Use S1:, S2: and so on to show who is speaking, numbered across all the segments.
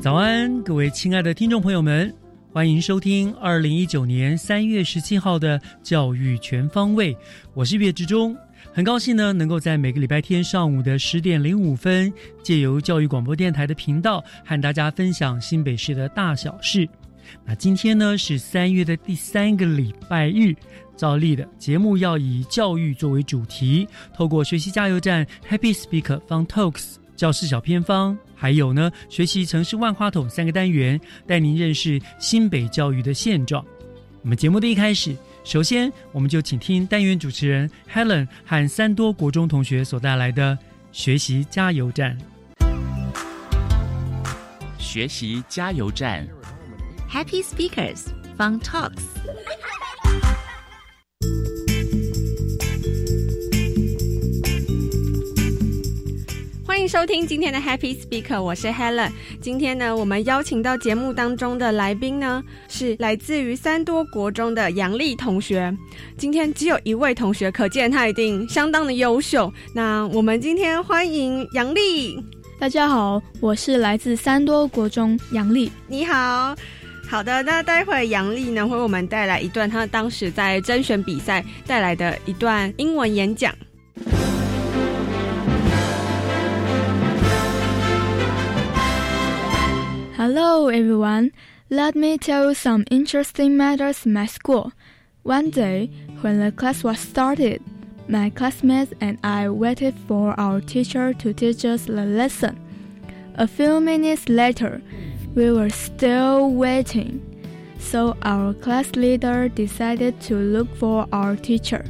S1: 早安，各位亲爱的听众朋友们，欢迎收听二零一九年三月十七号的《教育全方位》，我是岳志忠。很高兴呢，能够在每个礼拜天上午的十点零五分，借由教育广播电台的频道，和大家分享新北市的大小事。那今天呢是三月的第三个礼拜日，照例的节目要以教育作为主题，透过学习加油站 Happy Speaker Fun Talks 教室小偏方，还有呢学习城市万花筒三个单元，带您认识新北教育的现状。我们节目的一开始。首先，我们就请听单元主持人 Helen 和三多国中同学所带来的学习加油站。
S2: 学习加油站
S3: ，Happy Speakers Fun Talks。
S4: 欢迎收听今天的 Happy Speaker，我是 Helen。今天呢，我们邀请到节目当中的来宾呢，是来自于三多国中的杨丽同学。今天只有一位同学，可见他一定相当的优秀。那我们今天欢迎杨丽。
S5: 大家好，我是来自三多国中杨丽。
S4: 你好，好的。那待会杨丽呢，会为我们带来一段她当时在甄选比赛带来的一段英文演讲。
S5: Hello, everyone. Let me tell you some interesting matters in my school. One day, when the class was started, my classmates and I waited for our teacher to teach us the lesson. A few minutes later, we were still waiting, so our class leader decided to look for our teacher.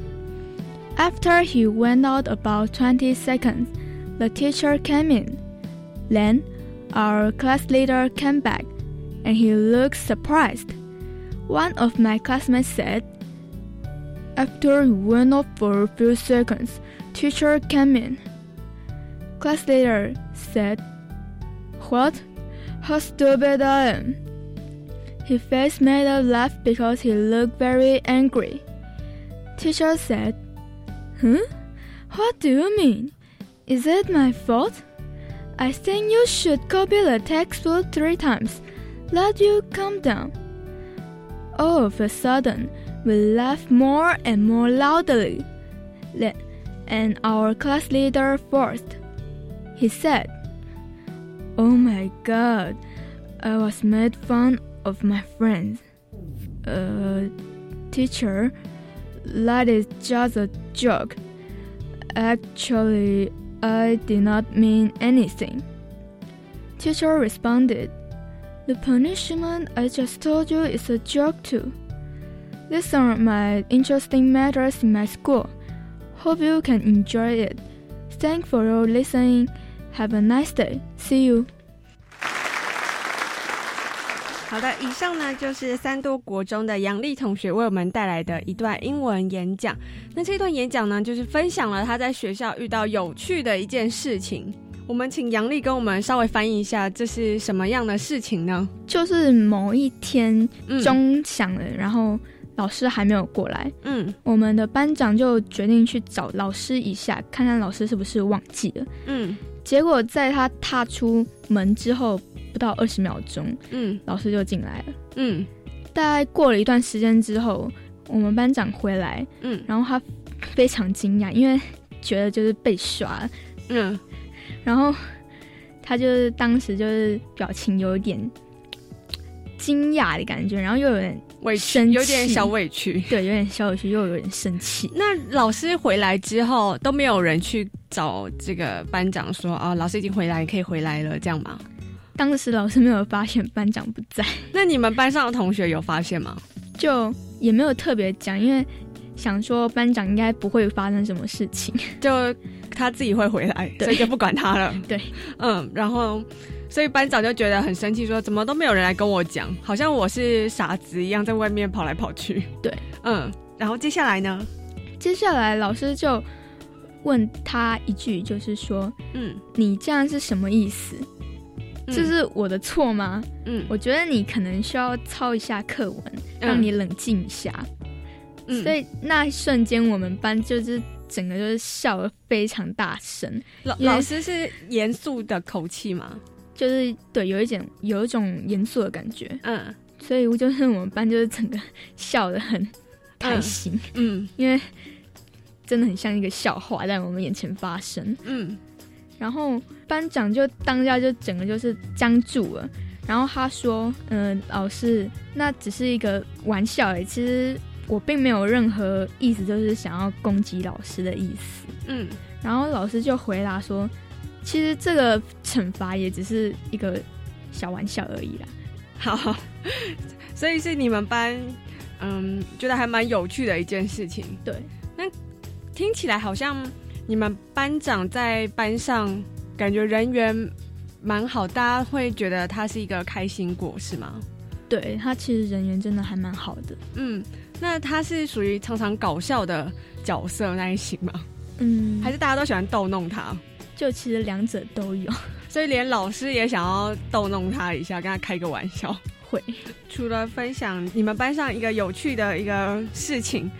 S5: After he went out about 20 seconds, the teacher came in. Then, our class leader came back and he looked surprised. One of my classmates said, After he went off for a few seconds, teacher came in. Class leader said, What? How stupid I am. His face made us laugh because he looked very angry. Teacher said, Huh? What do you mean? Is it my fault? I think you should copy the textbook three times. Let you calm down. All of a sudden, we laughed more and more loudly. Then, and our class leader first. He said, Oh my god, I was made fun of my friends. Uh, teacher, that is just a joke. Actually, I did not mean anything. Teacher responded, The punishment I just told you is a joke too. These are my interesting matters in my school. Hope you can enjoy it. Thanks for your listening. Have a nice day. See you.
S4: 好的，以上呢就是三多国中的杨丽同学为我们带来的一段英文演讲。那这段演讲呢，就是分享了他在学校遇到有趣的一件事情。我们请杨丽跟我们稍微翻译一下，这是什么样的事情呢？
S5: 就是某一天钟响了，然后老师还没有过来，
S4: 嗯，
S5: 我们的班长就决定去找老师一下，看看老师是不是忘记了。
S4: 嗯，
S5: 结果在他踏出门之后不到二十秒钟，
S4: 嗯
S5: 老师就进来了。
S4: 嗯
S5: 大概过了一段时间之后，我们班长回来，
S4: 嗯
S5: 然后他非常惊讶，因为觉得就是被耍，
S4: 嗯，
S5: 然后他就是当时就是表情有点惊讶的感觉，然后又有点
S4: 委屈，有点小委屈。
S5: 对，有点小委屈，又有点生气。
S4: 那老师回来之后都没有人去找这个班长说啊，老师已经回来，可以回来了，这样吗？
S5: 当时老师没有发现班长不在，
S4: 那你们班上的同学有发现吗？
S5: 就也没有特别讲，因为想说班长应该不会发生什么事情。
S4: 就他自己会回来，所以就不管他了。
S5: 对，
S4: 嗯，然后所以班长就觉得很生气，说怎么都没有人来跟我讲，好像我是傻子一样，在外面跑来跑去。
S5: 对，
S4: 嗯，然后接下来呢？
S5: 接下来老师就问他一句，就是说
S4: 嗯，
S5: 你这样是什么意思？
S4: 嗯。
S5: 这是我的错吗？
S4: 嗯。
S5: 我觉得你可能需要抄一下课文，
S4: 嗯。
S5: 让你冷静一下。
S4: 嗯。
S5: 所以那一瞬间，我们班就是整个就是笑得非常大声，
S4: 老老师是严肃的口气吗？
S5: 就是对有一点有一种严肃的感觉，
S4: 嗯。
S5: 所以我就是我们班就是整个笑得很开心，
S4: 嗯。
S5: 因为真的很像一个笑话在我们眼前发生。
S4: 嗯
S5: 然后班长就当下就整个就是僵住了，然后他说：“嗯、老师，那只是一个玩笑而已，其实我并没有任何意思，就是想要攻击老师的意思。
S4: 嗯”
S5: 然后老师就回答说：“其实这个惩罚也只是一个小玩笑而已啦。
S4: 好，所以是你们班，嗯，觉得还蛮有趣的一件事情。
S5: 对，那
S4: 听起来好像你们班长在班上感觉人缘蛮好，大家会觉得他是一个开心果，是吗？
S5: 对他其实人缘真的还蛮好的。
S4: 嗯，那他是属于常常搞笑的角色那一型吗？
S5: 嗯，
S4: 还是大家都喜欢逗弄他？
S5: 就其实两者都有，
S4: 所以连老师也想要逗弄他一下，跟他开个玩笑。
S5: 会
S4: 除了分享你们班上一个有趣的一个事情，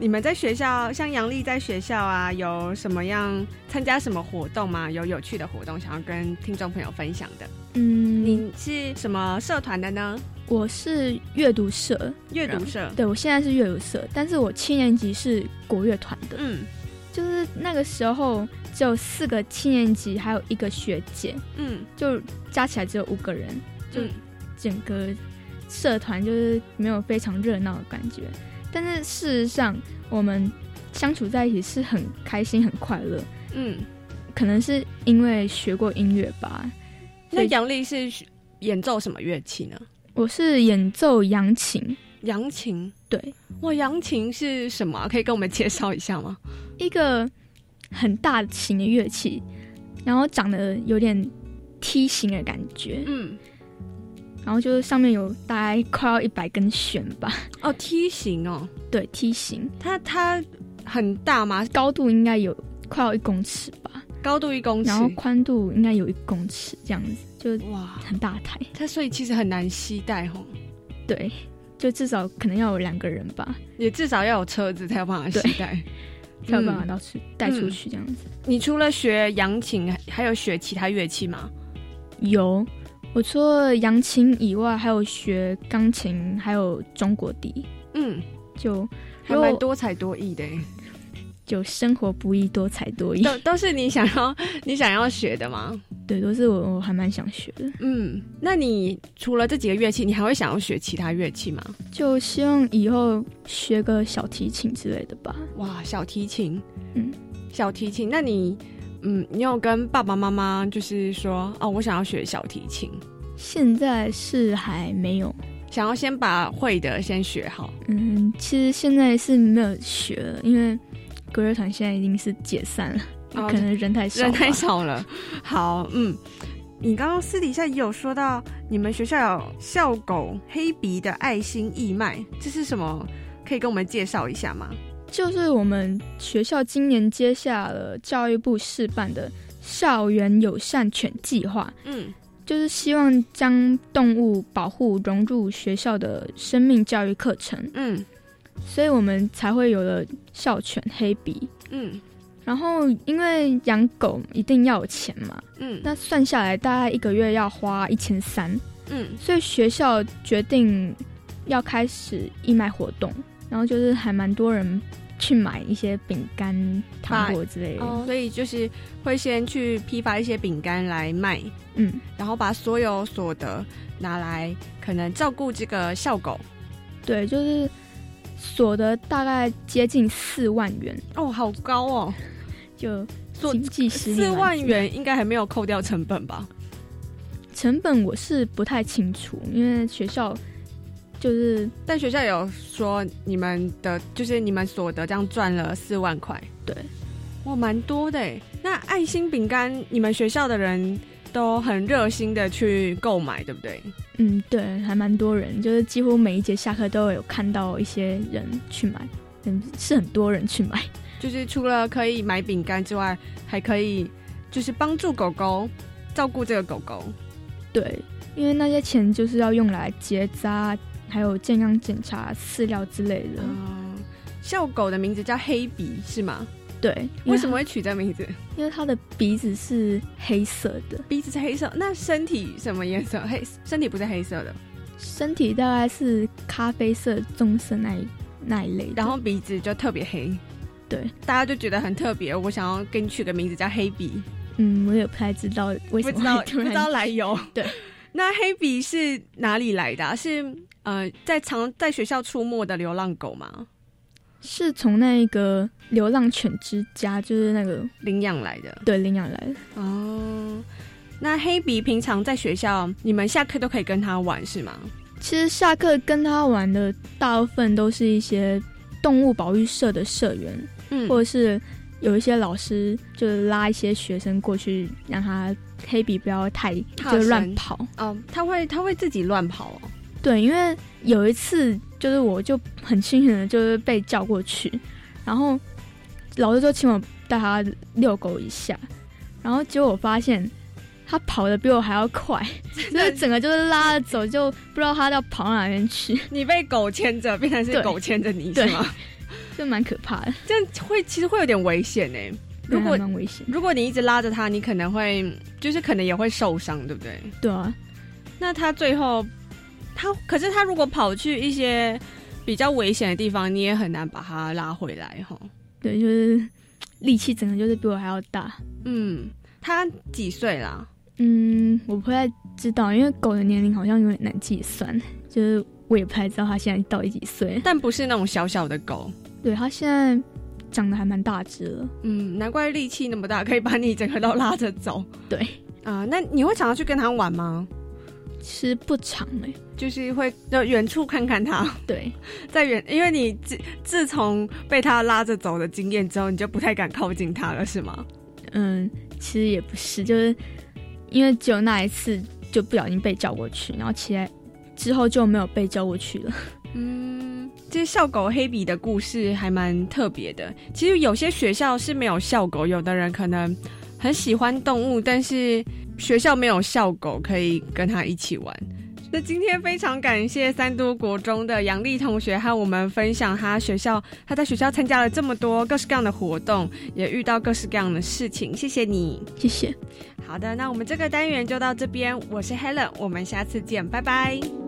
S4: 你们在学校，像杨丽在学校啊，有什么样参加什么活动吗？有有趣的活动想要跟听众朋友分享的？
S5: 嗯，
S4: 你是什么社团的呢？
S5: 我是阅读社，
S4: 阅读社。
S5: 对我现在是阅读社，但是我七年级是国乐团的，
S4: 嗯
S5: 就是那个时候只有四个七年级，还有一个学姐，
S4: 嗯
S5: 就加起来只有五个人，就
S4: 嗯
S5: 整个社团就是没有非常热闹的感觉。但是事实上，我们相处在一起是很开心、很快乐。
S4: 嗯。
S5: 可能是因为学过音乐吧。
S4: 那杨丽是演奏什么乐器呢？
S5: 我是演奏扬琴，
S4: 扬琴。
S5: 对，
S4: 哇，扬琴是什么啊、可以跟我们介绍一下吗？
S5: 一个很大型的乐器，然后长得有点梯形的感觉，
S4: 嗯，
S5: 然后就是上面有大概快要一百根弦吧。
S4: 哦，梯形哦，
S5: 对，梯形，
S4: 它它很大吗？
S5: 高度应该有快要一公尺吧，
S4: 高度一公尺
S5: 然，后宽度应该有一公尺这样子，就
S4: 哇，
S5: 很大台。
S4: 它所以其实很难携带吼，
S5: 对，就至少可能要有两个人吧，
S4: 也至少要有车子才有办法携带。
S5: 才有办法
S4: 嗯
S5: 到出带出去这样子。
S4: 你除了学扬琴，还还有学其他乐器吗？
S5: 有，我除了扬琴以外，还有学钢琴，还有中国笛，
S4: 嗯，
S5: 就
S4: 还蛮多才多艺的，
S5: 就生活不易，多才多艺。
S4: 都都是你想要你想要学的吗？
S5: 对，都是我我还蛮想学的，
S4: 嗯，那你除了这几个乐器，你还会想要学其他乐器吗？
S5: 就希望以后学个小提琴之类的吧。
S4: 哇，小提琴，
S5: 嗯，
S4: 小提琴，那你，嗯，你有跟爸爸妈妈就是说，哦，我想要学小提琴，
S5: 现在是还没有，
S4: 想要先把会的先学好。
S5: 嗯，其实现在是没有学了，因为国乐团现在已经是解散了，
S4: 哦
S5: 可能人太少吧，
S4: 人太少了。好，嗯，你刚刚私底下也有说到，你们学校有校狗黑鼻的爱心义卖，这是什么？可以跟我们介绍一下吗？
S5: 就是我们学校今年接下了教育部试办的校园友善犬计划，
S4: 嗯。
S5: 就是希望将动物保护融入学校的生命教育课程，
S4: 嗯。
S5: 所以我们才会有了校犬黑鼻。
S4: 嗯。
S5: 然后因为养狗一定要有钱嘛，
S4: 嗯。
S5: 那算下来大概一个月要花一千三，
S4: 嗯，
S5: 所以学校决定要开始义卖活动，然后就是还蛮多人去买一些饼干、糖果之类的。
S4: 哦，所以就是会先去批发一些饼干来卖，
S5: 嗯，
S4: 然后把所有所得拿来可能照顾这个校狗。
S5: 对，就是所得大概接近四万元，
S4: 哦，好高哦，
S5: 就
S4: 所
S5: 经济实力
S4: 四万元应该还没有扣掉成本吧？
S5: 成本我是不太清楚，因为学校就是
S4: 但学校有说你们的，就是你们所得这样赚了四万块，
S5: 对，
S4: 哇，蛮多的诶。那爱心饼干，你们学校的人都很热心的去购买，对不对？
S5: 嗯，对，还蛮多人，就是几乎每一节下课都有看到一些人去买，嗯，是很多人去买。
S4: 就是除了可以买饼干之外，还可以就是帮助狗狗照顾这个狗狗。
S5: 对，因为那些钱就是要用来结扎，还有健康检查、饲料之类的。
S4: 嗯，校狗的名字叫黑鼻是吗？
S5: 对，
S4: 为什么？会取这名字？
S5: 因为它的鼻子是黑色的，
S4: 鼻子是黑色，那身体什么颜色？黑身体不是黑色的，
S5: 身体大概是咖啡色、棕色那一那一类的。
S4: 然后鼻子就特别黑，
S5: 对，
S4: 大家就觉得很特别。我想要给你取个名字叫黑鼻，
S5: 嗯，我也不太知道为什
S4: 不知道不知道来由。
S5: 对，
S4: 那黑比是哪里来的啊、是呃，在常在学校出没的流浪狗吗？
S5: 是从那个流浪犬之家，就是那个
S4: 领养来的
S5: 对领养来的。
S4: 哦。那黑比平常在学校，你们下课都可以跟它玩是吗？
S5: 其实下课跟他玩的大部分都是一些动物保育社的社员，
S4: 嗯
S5: 或者是有一些老师就是拉一些学生过去，让他黑笔不要太
S4: 踏
S5: 就乱跑。
S4: 哦，他会他会自己乱跑哦。
S5: 对，因为有一次就是我就很幸运的，就是被叫过去，然后老师就请我带他遛狗一下，然后结果我发现他跑的比我还要快，就是整个就是拉着走，就不知道他要跑到哪边去，
S4: 你被狗牵着，变成是狗牵着你是
S5: 对
S4: 吗？
S5: 就蛮可怕的。
S4: 这样会其实会有点危险呢。如果
S5: 蛮危险，
S4: 如果你一直拉着他，你可能会就是可能也会受伤，对不对？
S5: 对啊，
S4: 那他最后，他可是他如果跑去一些比较危险的地方，你也很难把他拉回来哈。
S5: 对，就是力气整个就是比我还要大。
S4: 嗯，他几岁啦？
S5: 嗯，我不太知道，因为狗的年龄好像有点难计算，就是我也不太知道它现在到底几岁。
S4: 但不是那种小小的狗。
S5: 对，他现在长得还蛮大只了。
S4: 嗯，难怪力气那么大，可以把你整个都拉着走。
S5: 对，
S4: 啊、那你会常常去跟他玩吗？
S5: 其实不长哎、
S4: 就是会就远处看看他，
S5: 对，
S4: 在远，因为你自自从被他拉着走的经验之后，你就不太敢靠近他了，是吗？
S5: 嗯，其实也不是，就是因为只有那一次就不小心被叫过去，然后起来之后就没有被叫过去了。
S4: 嗯，这校狗黑比的故事还蛮特别的。其实有些学校是没有校狗，有的人可能很喜欢动物，但是学校没有校狗可以跟他一起玩。那今天非常感谢三都国中的杨丽同学和我们分享他学校他在学校参加了这么多各式各样的活动，也遇到各式各样的事情。谢谢你。
S5: 谢谢。
S4: 好的，那我们这个单元就到这边。我是 Helen，我们下次见，拜拜。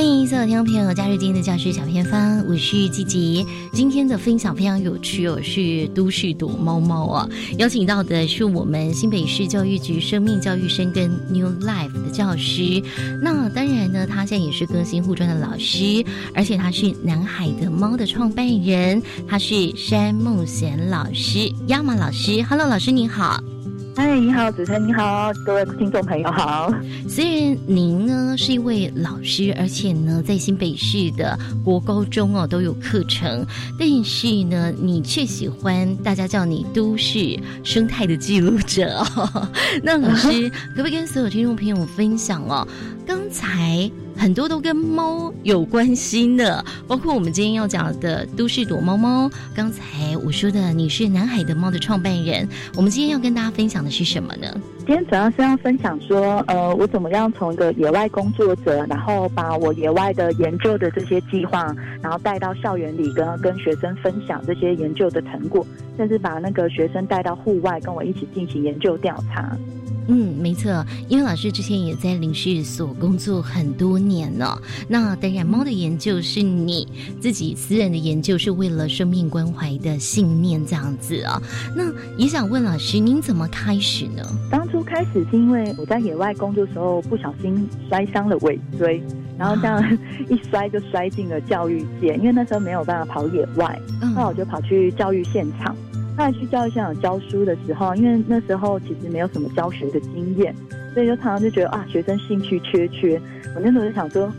S3: 欢迎所有听众朋友加入今天的教师小偏方，我是季吉。今天的分享非常有趣哦，是都市躲猫猫啊，邀请到的是我们新北市教育局生命教育生跟 New Life 的教师。那当然呢，他现在也是更新护专的老师，而且他是南海的猫的创办人，他是山梦贤老师，亚马老师。Hello，老师您好。
S6: 嗨，你好，主持人你好，各位听众朋友好。
S3: 虽然您呢是一位老师，而且呢在新北市的国高中哦都有课程，但是呢你却喜欢大家叫你都市生态的记录者哦。那老师 可不可以跟所有听众朋友分享哦？刚才。很多都跟猫有关系的，包括我们今天要讲的都市躲猫猫。刚才我说的你是南海的猫的创办人，我们今天要跟大家分享的是什么呢？
S6: 今天主要是要分享说，呃，我怎么样从一个野外工作者，然后把我野外的研究的这些计划，然后带到校园里，跟跟学生分享这些研究的成果，甚至把那个学生带到户外，跟我一起进行研究调查。
S3: 嗯，没错，因为老师之前也在领事所工作很多年了。那当然，猫的研究是你自己私人的研究，是为了生命关怀的信念这样子啊。那也想问老师，您怎么开始呢？
S6: 当初开始是因为我在野外工作时候不小心摔伤了尾椎，然后这样 一摔就摔进了教育界，因为那时候没有办法跑野外，那我就跑去教育现场。在去教育现场教书的时候，因为那时候其实没有什么教学的经验，所以就常常就觉得啊，学生兴趣缺缺。我那时候就想说，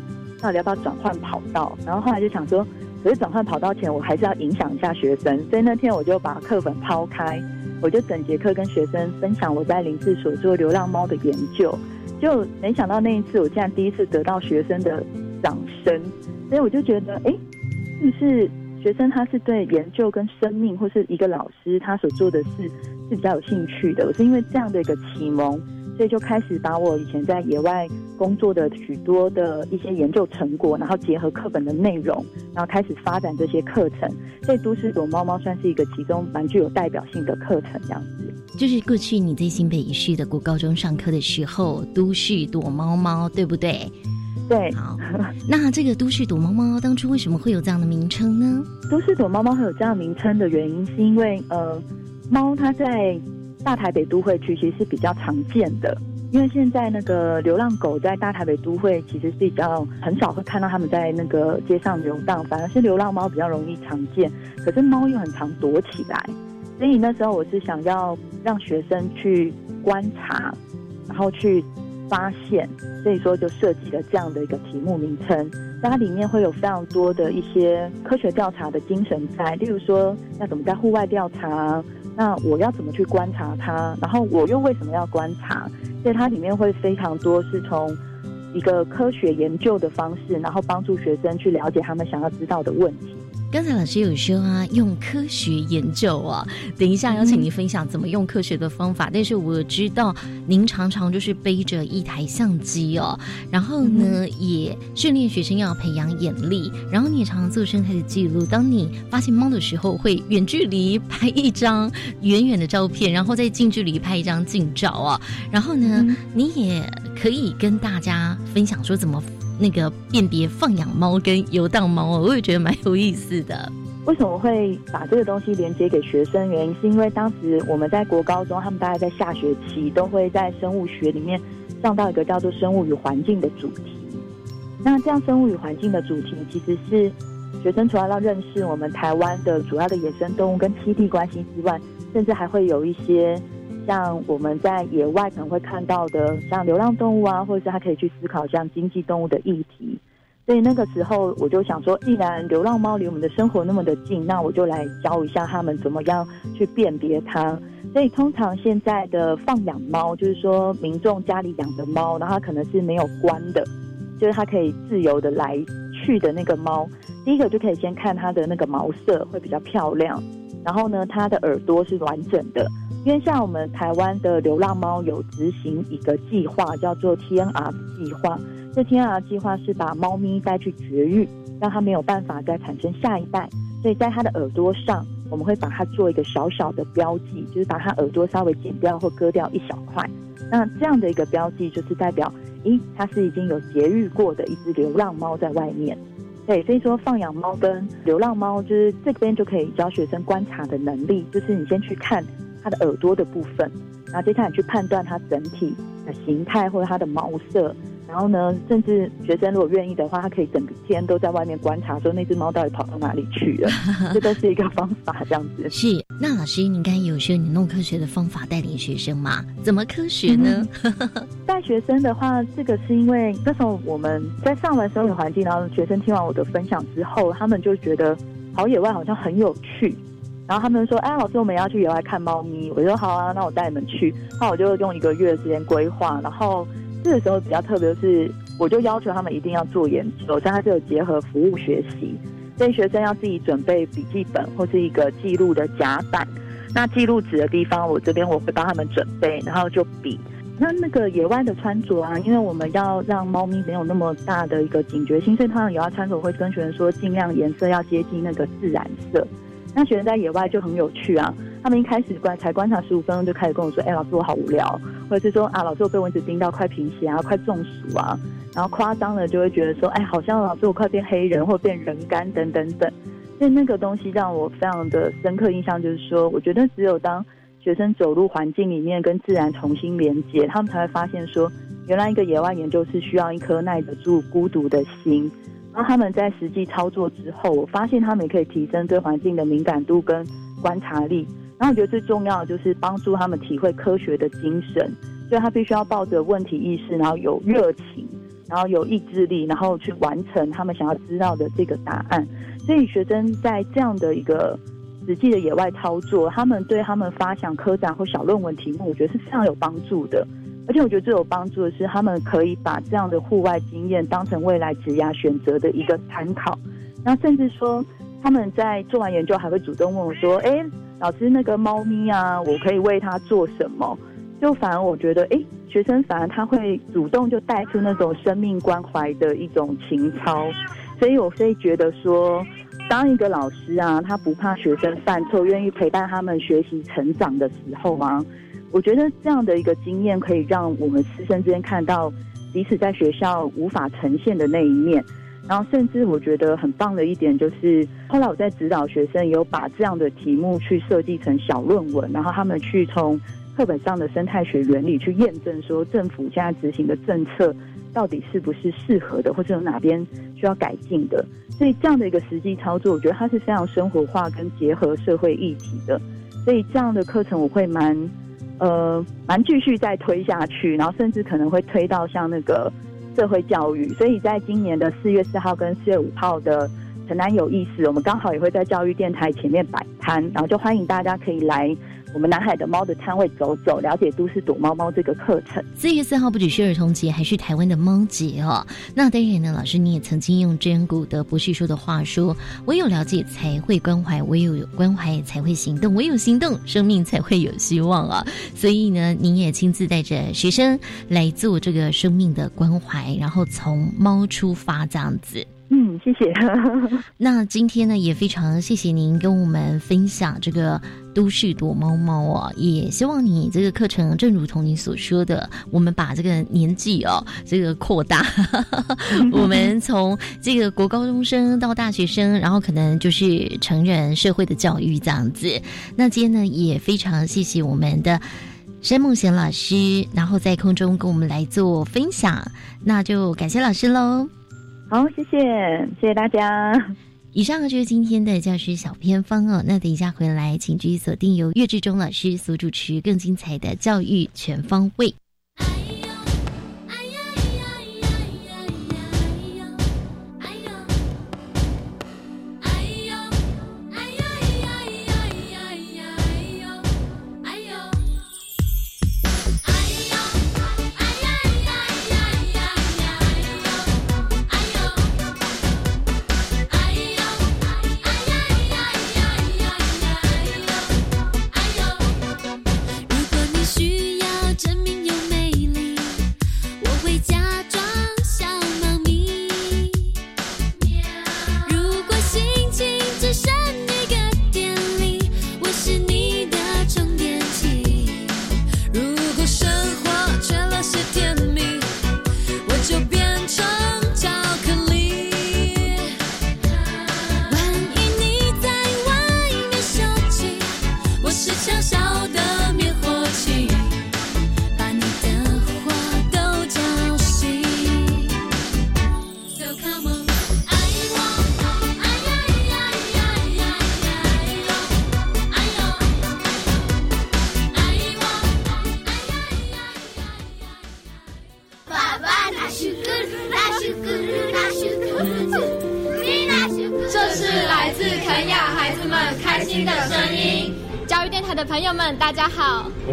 S6: 到底要不要转换跑道？然后后来就想说，可是转换跑道前，我还是要影响一下学生。所以那天我就把课本抛开，我就整节课跟学生分享我在林志所做流浪猫的研究。就没想到那一次，我竟然第一次得到学生的掌声。所以我就觉得，哎，是不是？学生他是对研究跟生命，或是一个老师他所做的事是比较有兴趣的。我是因为这样的一个启蒙，所以就开始把我以前在野外工作的许多的一些研究成果，然后结合课本的内容，然后开始发展这些课程。所以都市躲猫猫算是一个其中蛮具有代表性的课程，这样子。
S3: 就是过去你在新北一市的国高中上课的时候，都市躲猫猫，对不对？
S6: 对，
S3: 好。那这个都市躲猫猫当初为什么会有这样的名称呢？
S6: 都市躲猫猫会有这样名称的原因，是因为呃，猫它在大台北都会区其实是比较常见的。因为现在那个流浪狗在大台北都会其实是比较很少会看到它们在那个街上游荡，反而是流浪猫比较容易常见。可是猫又很常躲起来，所以那时候我是想要让学生去观察，然后去。发现，所以说就设计了这样的一个题目名称。那它里面会有非常多的一些科学调查的精神在，例如说要怎么在户外调查，那我要怎么去观察它，然后我又为什么要观察？所以它里面会非常多是从一个科学研究的方式，然后帮助学生去了解他们想要知道的问题。
S3: 刚才老师有说啊，用科学研究啊，等一下邀请您分享怎么用科学的方法。但是我知道您常常就是背着一台相机哦，然后呢也训练学生要培养眼力，然后你也常常做生态的记录。当你发现猫的时候，会远距离拍一张远远的照片，然后再近距离拍一张近照啊。然后呢，你也可以跟大家分享说怎么。那个辨别放养猫跟游荡猫我也觉得蛮有意思的。
S6: 为什么会把这个东西连接给学生？原因是因为当时我们在国高中，他们大概在下学期都会在生物学里面上到一个叫做“生物与环境”的主题。那这样“生物与环境”的主题，其实是学生除了要认识我们台湾的主要的野生动物跟栖地关系之外，甚至还会有一些。像我们在野外可能会看到的，像流浪动物啊，或者是他可以去思考像经济动物的议题。所以那个时候我就想说，既然流浪猫离我们的生活那么的近，那我就来教一下他们怎么样去辨别它。所以通常现在的放养猫，就是说民众家里养的猫，然后它可能是没有关的，就是它可以自由的来去的那个猫。第一个就可以先看它的那个毛色会比较漂亮，然后呢，它的耳朵是完整的。因为像我们台湾的流浪猫有执行一个计划，叫做 TNR 计划。这 TNR 计划是把猫咪带去绝育，让它没有办法再产生下一代。所以在它的耳朵上，我们会把它做一个小小的标记，就是把它耳朵稍微剪掉或割掉一小块。那这样的一个标记，就是代表，咦，它是已经有绝育过的一只流浪猫在外面。对，所以说放养猫跟流浪猫，就是这边就可以教学生观察的能力，就是你先去看。它的耳朵的部分，然后接下来去判断它整体的形态或者它的毛色，然后呢，甚至学生如果愿意的话，他可以整天都在外面观察，说那只猫到底跑到哪里去了，这都是一个方法，这样子。
S3: 是，那老师，你刚才有说你弄科学的方法带领学生嘛？怎么科学呢？
S6: 带学生的话，这个是因为那时候我们在上完生理环境，然后学生听完我的分享之后，他们就觉得跑野外好像很有趣。然后他们说：“哎，老师，我们要去野外看猫咪。”我说：“好啊，那我带你们去。”那我就用一个月的时间规划。然后这个时候比较特别的是，我就要求他们一定要做研究，但它就有结合服务学习，所以学生要自己准备笔记本或是一个记录的夹板。那记录纸的地方，我这边我会帮他们准备，然后就笔。那那个野外的穿着啊，因为我们要让猫咪没有那么大的一个警觉性，所以他们野外穿着会跟学生说，尽量颜色要接近那个自然色。那学生在野外就很有趣啊！他们一开始观才观察十五分钟就开始跟我说：“哎，老师我好无聊。”或者是说：“啊，老师我被蚊子叮到快贫血啊，快中暑啊。”然后夸张的就会觉得说：“哎，好像老师我快变黑人或变人干等等等。”所以那个东西让我非常的深刻印象，就是说，我觉得只有当学生走入环境里面跟自然重新连接，他们才会发现说，原来一个野外研究是需要一颗耐得住孤独的心。然后他们在实际操作之后，我发现他们也可以提升对环境的敏感度跟观察力。然后我觉得最重要的就是帮助他们体会科学的精神，所以他必须要抱着问题意识，然后有热情，然后有意志力，然后去完成他们想要知道的这个答案。所以学生在这样的一个实际的野外操作，他们对他们发想科展或小论文题目，我觉得是非常有帮助的。而且我觉得最有帮助的是，他们可以把这样的户外经验当成未来职涯选择的一个参考。那甚至说，他们在做完研究还会主动问我说：“哎，老师，那个猫咪啊，我可以为它做什么？”就反而我觉得，哎，学生反而他会主动就带出那种生命关怀的一种情操。所以我会觉得说，当一个老师啊，他不怕学生犯错，愿意陪伴他们学习成长的时候啊。我觉得这样的一个经验可以让我们师生之间看到彼此在学校无法呈现的那一面，然后甚至我觉得很棒的一点就是，后来我在指导学生有把这样的题目去设计成小论文，然后他们去从课本上的生态学原理去验证说政府现在执行的政策到底是不是适合的，或者有哪边需要改进的。所以这样的一个实际操作，我觉得它是非常生活化跟结合社会议题的。所以这样的课程我会蛮。呃，蛮继续再推下去，然后甚至可能会推到像那个社会教育，所以在今年的四月四号跟四月五号的城南有意思，我们刚好也会在教育电台前面摆摊，然后就欢迎大家可以来。我们南海的猫的摊位走走，了解都市躲猫猫这个课程。
S3: 四月四号不只是儿童节，还是台湾的猫节哦。那当然呢，老师你也曾经用真古的博士说的话说：“唯有了解才会关怀，唯有关怀才会行动，唯有行动，生命才会有希望啊。”所以呢，您也亲自带着学生来做这个生命的关怀，然后从猫出发这样子。
S6: 嗯，谢谢。
S3: 那今天呢，也非常谢谢您跟我们分享这个都市躲猫猫哦。也希望你这个课程，正如同你所说的，我们把这个年纪哦，这个扩大，我们从这个国高中生到大学生，然后可能就是成人社会的教育这样子。那今天呢，也非常谢谢我们的山梦贤老师，然后在空中跟我们来做分享。那就感谢老师喽。
S6: 好，谢谢，谢谢大家。
S3: 以上就是今天的教师小偏方哦。那等一下回来，请继续锁定由岳志忠老师所主持更精彩的教育全方位。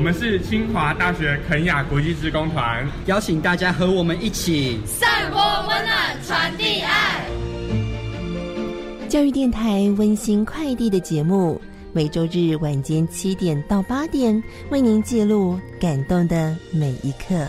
S7: 们
S8: 是清华大学肯雅国际职工团，
S9: 邀请大家和我们一起
S7: 散播温暖，传递爱。
S10: 教育电台温馨快递的节目，每周日晚间七点到八点，为您记录感动的每一刻。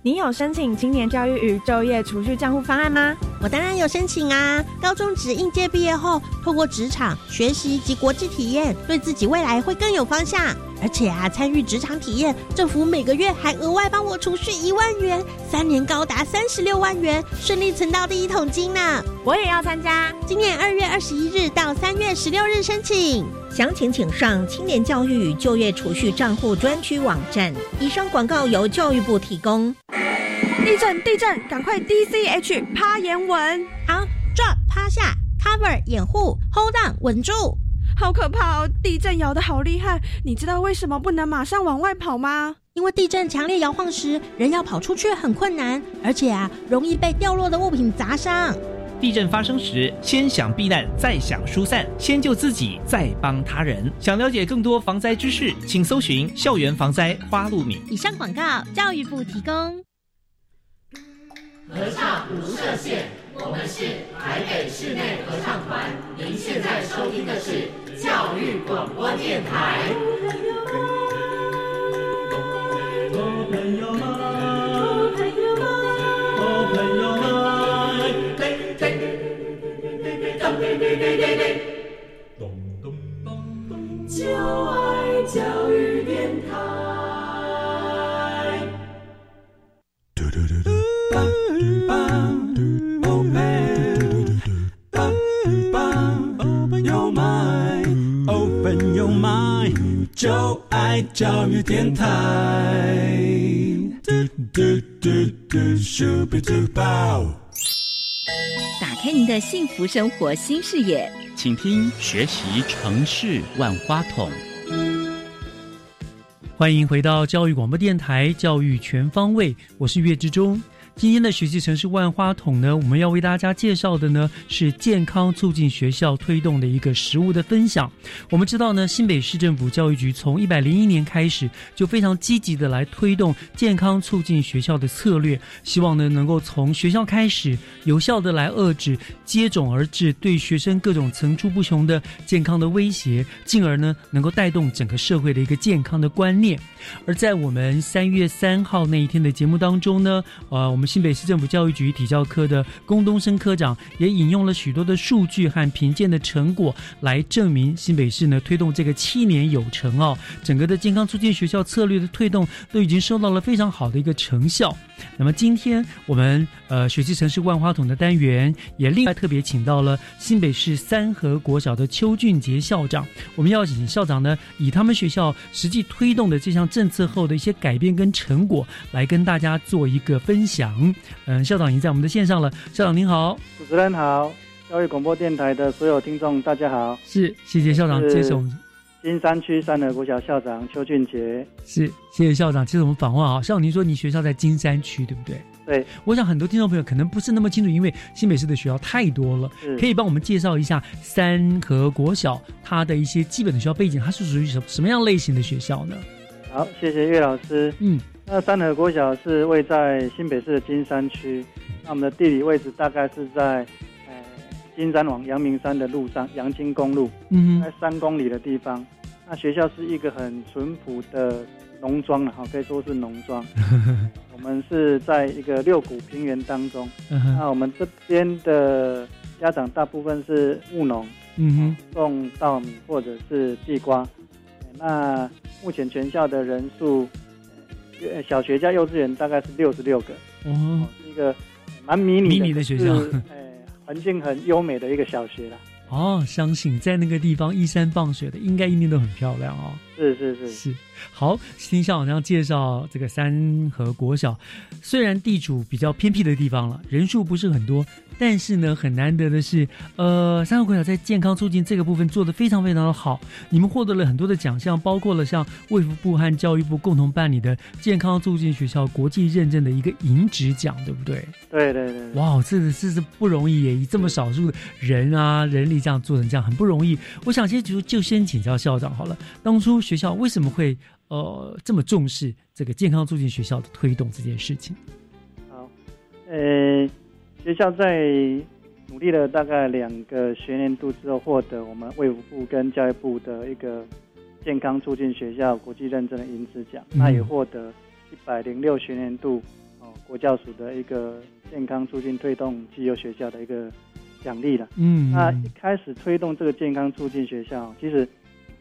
S11: 你有申请青年教育与就业储蓄账户方案吗？
S12: 我当然有申请啊！高中职应届毕业后，透过职场学习及国际体验，对自己未来会更有方向。而且啊，参与职场体验，政府每个月还额外帮我储蓄一万元，三年高达三十六万元，顺利存到第一桶金呢！
S11: 我也要参加，
S12: 今年二月二十一日到三月十六日申请，详情请上青年教育与就业储蓄账户专区网站。以上广告由教育部提供。
S4: 地震！地震！赶快 D C H 趴岩稳，
S12: 好，drop 趴下，cover 掩护，hold on 稳住。
S4: 好可怕哦！地震摇的好厉害，你知道为什么不能马上往外跑吗？
S12: 因为地震强烈摇晃时，人要跑出去很困难，而且啊，容易被掉落的物品砸伤。
S13: 地震发生时，先想避难，再想疏散，先救自己，再帮他人。想了解更多防灾知识，请搜寻校园防灾花露米。
S12: 以上广告，教育部提供。
S14: 合唱无设限，我们是台北室内合唱团。您现在收听的是教育广播电台。就爱教育
S15: 就爱教育电台。
S10: 打开您的幸福生活新视野，
S2: 请听学习城市万花筒。
S1: 欢迎回到教育广播电台，教育全方位，我是岳志忠。今天的学习城市万花筒呢，我们要为大家介绍的呢是健康促进学校推动的一个实物的分享。我们知道呢，新北市政府教育局从一百零一年开始就非常积极的来推动健康促进学校的策略，希望呢能够从学校开始，有效的来遏制接踵而至对学生各种层出不穷的健康的威胁，进而呢能够带动整个社会的一个健康的观念。而在我们三月三号那一天的节目当中呢，呃，我们新北市政府教育局体教科的龚东升科长也引用了许多的数据和评鉴的成果，来证明新北市呢推动这个七年有成哦，整个的健康促进学校策略的推动都已经收到了非常好的一个成效。那么今天我们呃学习城市万花筒的单元也另外特别请到了新北市三和国小的邱俊杰校长，我们要请校长呢以他们学校实际推动的这项政策后的一些改变跟成果来跟大家做一个分享。嗯，校长已经在我们的线上了，校长您好，
S16: 主持人好，教育广播电台的所有听众大家好，
S1: 是谢谢校长接受。
S16: 金山区三和国小校长邱俊杰
S1: 是，谢谢校长接受我们访问啊。校长，您说你学校在金山区，对不对？
S16: 对，
S1: 我想很多听众朋友可能不是那么清楚，因为新北市的学校太多了，可以帮我们介绍一下三和国小它的一些基本的学校背景，它是属于什什么样类型的学校呢？
S16: 好，谢谢岳老师。
S1: 嗯，
S16: 那三和国小是位在新北市的金山区，那我们的地理位置大概是在。金山往阳明山的路上，阳金公路，
S1: 嗯，
S16: 在三公里的地方。那学校是一个很淳朴的农庄了，哈，可以说是农庄。我们是在一个六股平原当中。那我们这边的家长大部分是务农，
S1: 嗯
S16: 种稻米或者是地瓜。那目前全校的人数，小学加幼稚园大概是六十六个。
S1: 哦，
S16: 是一个蛮迷你
S1: 迷你的学校。
S16: 环境很优美的一个小学了。
S1: 哦，相信在那个地方依山傍水的，应该一定都很漂亮哦。
S16: 是是是
S1: 是。好，听校长介绍这个三河国小，虽然地处比较偏僻的地方了，人数不是很多。但是呢，很难得的是，呃，三个国小在健康促进这个部分做得非常非常的好。你们获得了很多的奖项，包括了像卫福部和教育部共同办理的健康促进学校国际认证的一个银质奖，对不对？
S16: 对对对。
S1: 哇，这个这是不容易耶！以这么少数的人啊，人力这样做成这样，很不容易。我想先就就先请教校长好了，当初学校为什么会呃这么重视这个健康促进学校的推动这件事情？
S16: 好，呃。学校在努力了大概两个学年度之后，获得我们卫福部跟教育部的一个健康促进学校国际认证的银质奖，那也获得一百零六学年度哦国教署的一个健康促进推动绩优学校的一个奖励了。嗯，那一开始推动这个健康促进学校，其实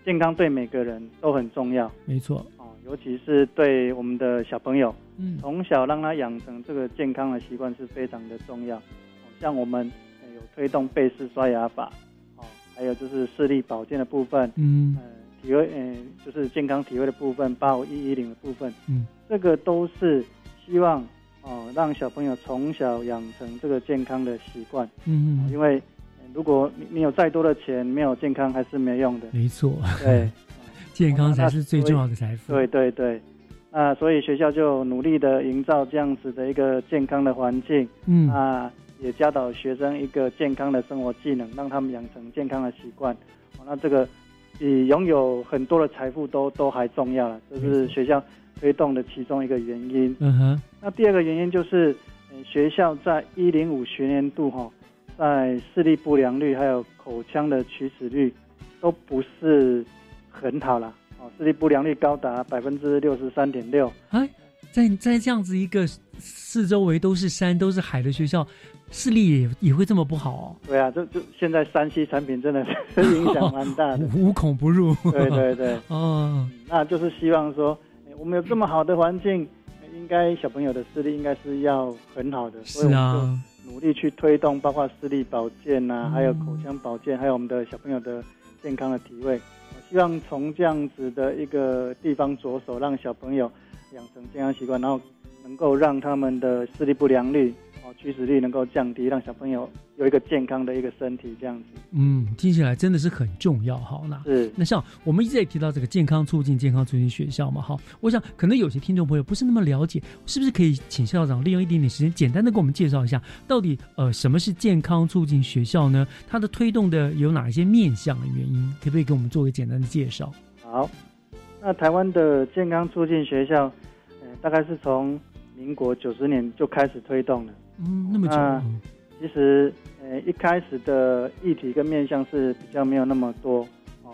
S16: 健康对每个人都很重要。
S1: 没错。
S16: 哦尤其是对我们的小朋友，嗯，从小让他养成这个健康的习惯是非常的重要。像我们有推动背式刷牙法，哦，还有就是视力保健的部分，嗯，呃，体位，嗯，就是健康体位的部分，八五一一零的部分，嗯，这个都是希望哦，让小朋友从小养成这个健康的习惯，嗯嗯，因为如果你你有再多的钱，没有健康还是没用的。
S1: 没错，
S16: 对。
S1: 健康才是最重要的财富。
S16: 对对对，那所以学校就努力的营造这样子的一个健康的环境，嗯啊，也教导学生一个健康的生活技能，让他们养成健康的习惯。那这个比拥有很多的财富都都还重要了，这是学校推动的其中一个原因。嗯哼。那第二个原因就是，学校在一零五学年度哈，在视力不良率还有口腔的龋齿率都不是。很好了，哦，视力不良率高达百分之六十三点六。
S1: 哎，在在这样子一个四周围都是山、都是海的学校，视力也也会这么不好哦？
S16: 对啊，就就现在山西产品真的是 影响蛮大的，
S1: 无孔不入。
S16: 对对对，哦，那就是希望说，我们有这么好的环境，应该小朋友的视力应该是要很好的，
S1: 是啊，
S16: 努力去推动，包括视力保健呐，还有口腔保健，还有我们的小朋友的健康的体位。我希望从这样子的一个地方着手，让小朋友养成健康习惯，然后能够让他们的视力不良率、哦龋齿率能够降低，让小朋友有一个健康的一个身体，这样子。
S1: 嗯，听起来真的是很重要。好，那
S16: 是
S1: 那像我们一直在提到这个健康促进、健康促进学校嘛，哈，我想可能有些听众朋友不是那么了解，是不是可以请校长利用一点点时间，简单的给我们介绍一下，到底呃什么是健康促进学校呢？它的推动的有哪一些面向的原因，可不可以给我们做个简单的介绍？
S16: 好，那台湾的健康促进学校，呃，大概是从民国九十年就开始推动了。
S1: 嗯，那么久。
S16: 其实，呃，一开始的议题跟面向是比较没有那么多哦，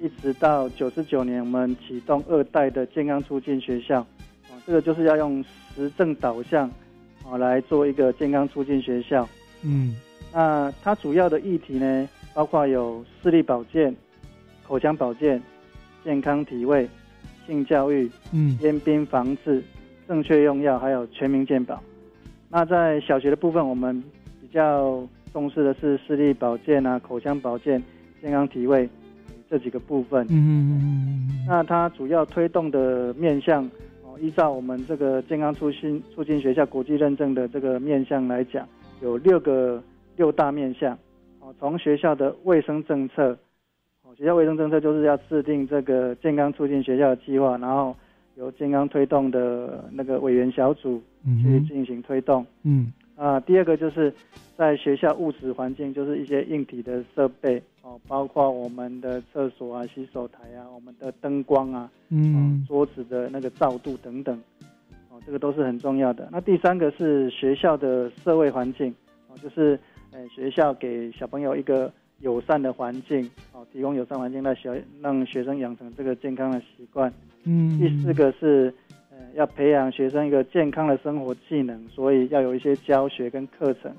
S16: 一直到九十九年，我们启动二代的健康促进学校，哦，这个就是要用实证导向，哦，来做一个健康促进学校。嗯，那它主要的议题呢，包括有视力保健、口腔保健、健康体位、性教育、嗯，烟槟防治、正确用药，还有全民健保。那在小学的部分，我们比较重视的是视力保健啊、口腔保健、健康体位这几个部分。嗯嗯嗯。那它主要推动的面向哦，依照我们这个健康促进促进学校国际认证的这个面向来讲，有六个六大面向。哦，从学校的卫生政策，哦，学校卫生政策就是要制定这个健康促进学校的计划，然后由健康推动的那个委员小组去进行推动。嗯。啊，第二个就是在学校物质环境，就是一些硬体的设备哦，包括我们的厕所啊、洗手台啊、我们的灯光啊、嗯，桌子的那个照度等等，哦，这个都是很重要的。那第三个是学校的社会环境哦，就是呃学校给小朋友一个友善的环境哦，提供友善环境，让小让学生养成这个健康的习惯。嗯，第四个是。要培养学生一个健康的生活技能，所以要有一些教学跟课程。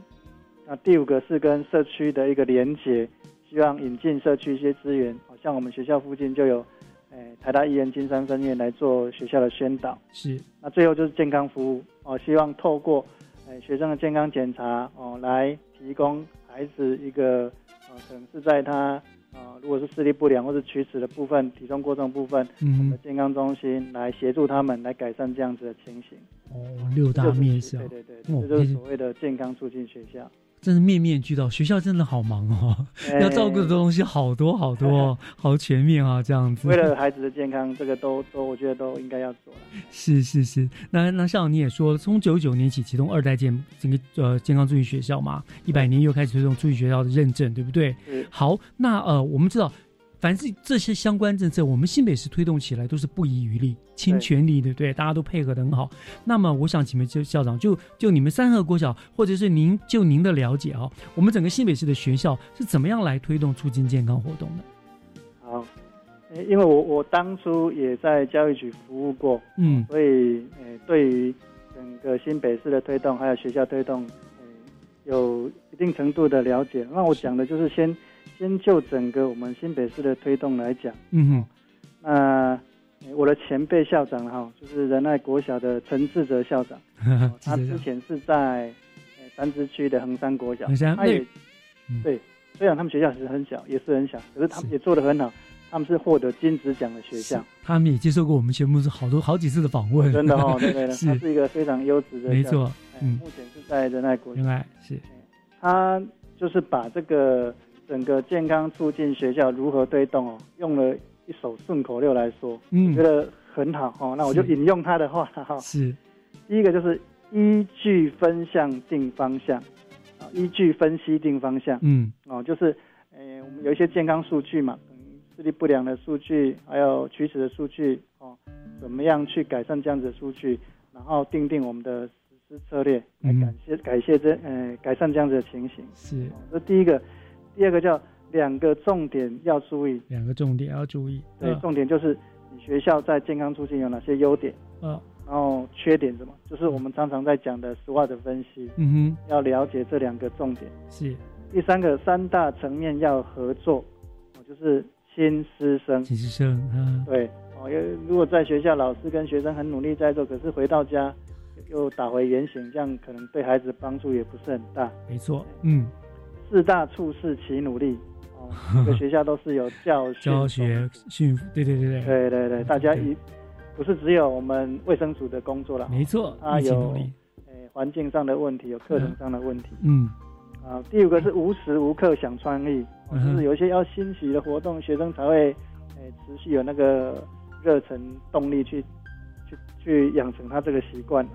S16: 那第五个是跟社区的一个连结，希望引进社区一些资源，好像我们学校附近就有，诶台大医院金山分院来做学校的宣导。
S1: 是。
S16: 那最后就是健康服务哦，希望透过诶学生的健康检查哦，来提供孩子一个，呃可能是在他啊，如果是视力不良或是龋齿的部分、体重过重部分，我们的健康中心来协助他们来改善这样子的情形。
S1: 哦，六大面向，
S16: 对对对，这就是所谓的健康促进学校。
S1: 真是面面俱到，学校真的好忙哦，要照顾的东西好多好多，好全面啊，这样子。
S16: 为了孩子的健康，这个都都我觉得都应该要做。
S1: 是是是，那那像你也说，从九九年起启动二代健整个呃健康助理学校嘛，一百年又开始推动助理学校的认证，对不对？好，那呃我们知道。凡是这些相关政策，我们新北市推动起来都是不遗余力、倾全力对不，对，大家都配合的很好。那么，我想请问就校长，就就你们三河国小，或者是您就您的了解啊，我们整个新北市的学校是怎么样来推动促进健康活动的？
S16: 好，因为我我当初也在教育局服务过，嗯，所以呃，对于整个新北市的推动，还有学校推动，呃，有一定程度的了解。那我讲的就是先。先就整个我们新北市的推动来讲，嗯哼，那我的前辈校长哈，就是仁爱国小的陈志哲校长，他之前是在三支区的衡山国小，他也对，虽然他们学校是很小，也是很小，可是他们也做的很好，他们是获得金质奖的学校，
S1: 他们也接受过我们节目是好多好几次的访问，
S16: 真的 哈，对对对，他是一个非常优质的，
S1: 没错，
S16: 嗯，目前是在仁爱国，
S1: 仁爱是，
S16: 他就是把这个。整个健康促进学校如何推动哦？用了一首顺口溜来说，嗯，觉得很好哦。那我就引用他的话哈。
S1: 是，
S16: 第一个就是依据分项定方向啊，依据分析定方向。嗯，哦，就是，呃，我们有一些健康数据嘛，视力不良的数据，还有龋齿的数据哦，怎么样去改善这样子的数据，然后定定我们的实施策略来感谢感谢这呃改善这样子的情形。
S1: 是，
S16: 这第一个。第二个叫两个重点要注意，
S1: 两个重点要注意。
S16: 对，重点就是你学校在健康促进有哪些优点，嗯，然后缺点什么，就是我们常常在讲的实话的分析。嗯哼，要了解这两个重点。
S1: 是。
S16: 第三个三大层面要合作，哦，就是亲师生。
S1: 亲师生，嗯，
S16: 对，哦，因为如果在学校老师跟学生很努力在做，可是回到家又打回原形，这样可能对孩子帮助也不是很大。
S1: 没错，嗯。
S16: 四大处事齐努力哦，每个学校都是有教
S1: 教学训，对对对对，
S16: 对对对，大家一不是只有我们卫生组的工作了，
S1: 没错，
S16: 啊有诶环境上的问题，有课程上的问题，嗯，啊第五个是无时无刻想创意，就是有一些要新奇的活动，学生才会诶持续有那个热忱动力去去去养成他这个习惯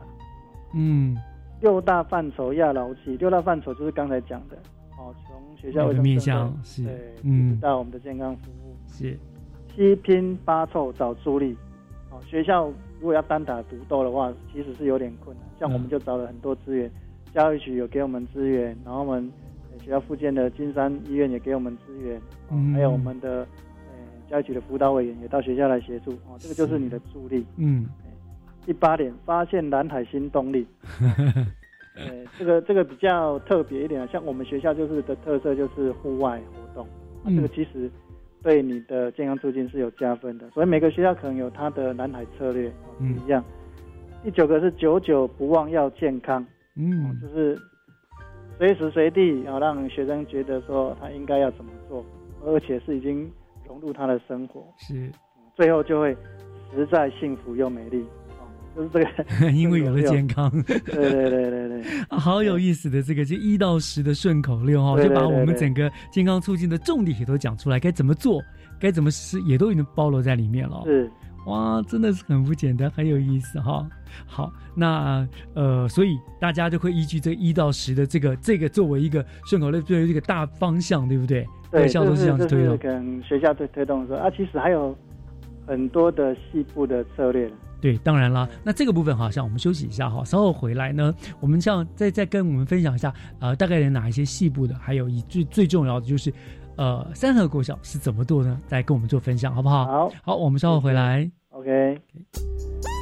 S16: 嗯，六大范畴要牢记，六大范畴就是刚才讲的。哦，从学校的面向是，对，嗯，到我们的健康服务
S1: 是，
S16: 七拼八凑找助力。哦，学校如果要单打独斗的话，其实是有点困难。像我们就找了很多资源，教育局有给我们资源，然后我们学校附近的金山医院也给我们资源，嗯，还有我们的呃教育局的辅导委员也到学校来协助。哦，这个就是你的助力。嗯，第八点，发现蓝海新动力。对，这个这个比较特别一点像我们学校就是的特色就是户外活动，这个其实对你的健康促进是有加分的。所以每个学校可能有它的蓝海策略不一样。第九个是久久不忘要健康，嗯，就是随时随地要让学生觉得说他应该要怎么做，而且是已经融入他的生活，
S1: 是，
S16: 最后就会实在幸福又美丽。就是这个，
S1: 因为有了健康，
S16: 对对对对对，
S1: 好有意思的这个就一到十的顺口溜哈，就把我们整个健康促进的重点也都讲出来，该怎么做，该怎么实也都已经包罗在里面了。
S16: 是，
S1: 哇，真的是很不简单，很有意思哈。好，那呃，所以大家就会依据这一到十的这个这个作为一个顺口溜作为一个大方向，对不对？
S16: 对，
S1: 校都是这样推动，
S16: 跟学校推推动说啊，其实还有很多的细部的策略。
S1: 对，当然啦。那这个部分好像我们休息一下哈，稍后回来呢，我们像再再跟我们分享一下，呃，大概有哪一些细部的，还有以最最重要的就是，呃，三和国小是怎么做呢？再跟我们做分享，好不好？
S16: 好，
S1: 好，我们稍后回来。
S16: OK。
S14: 不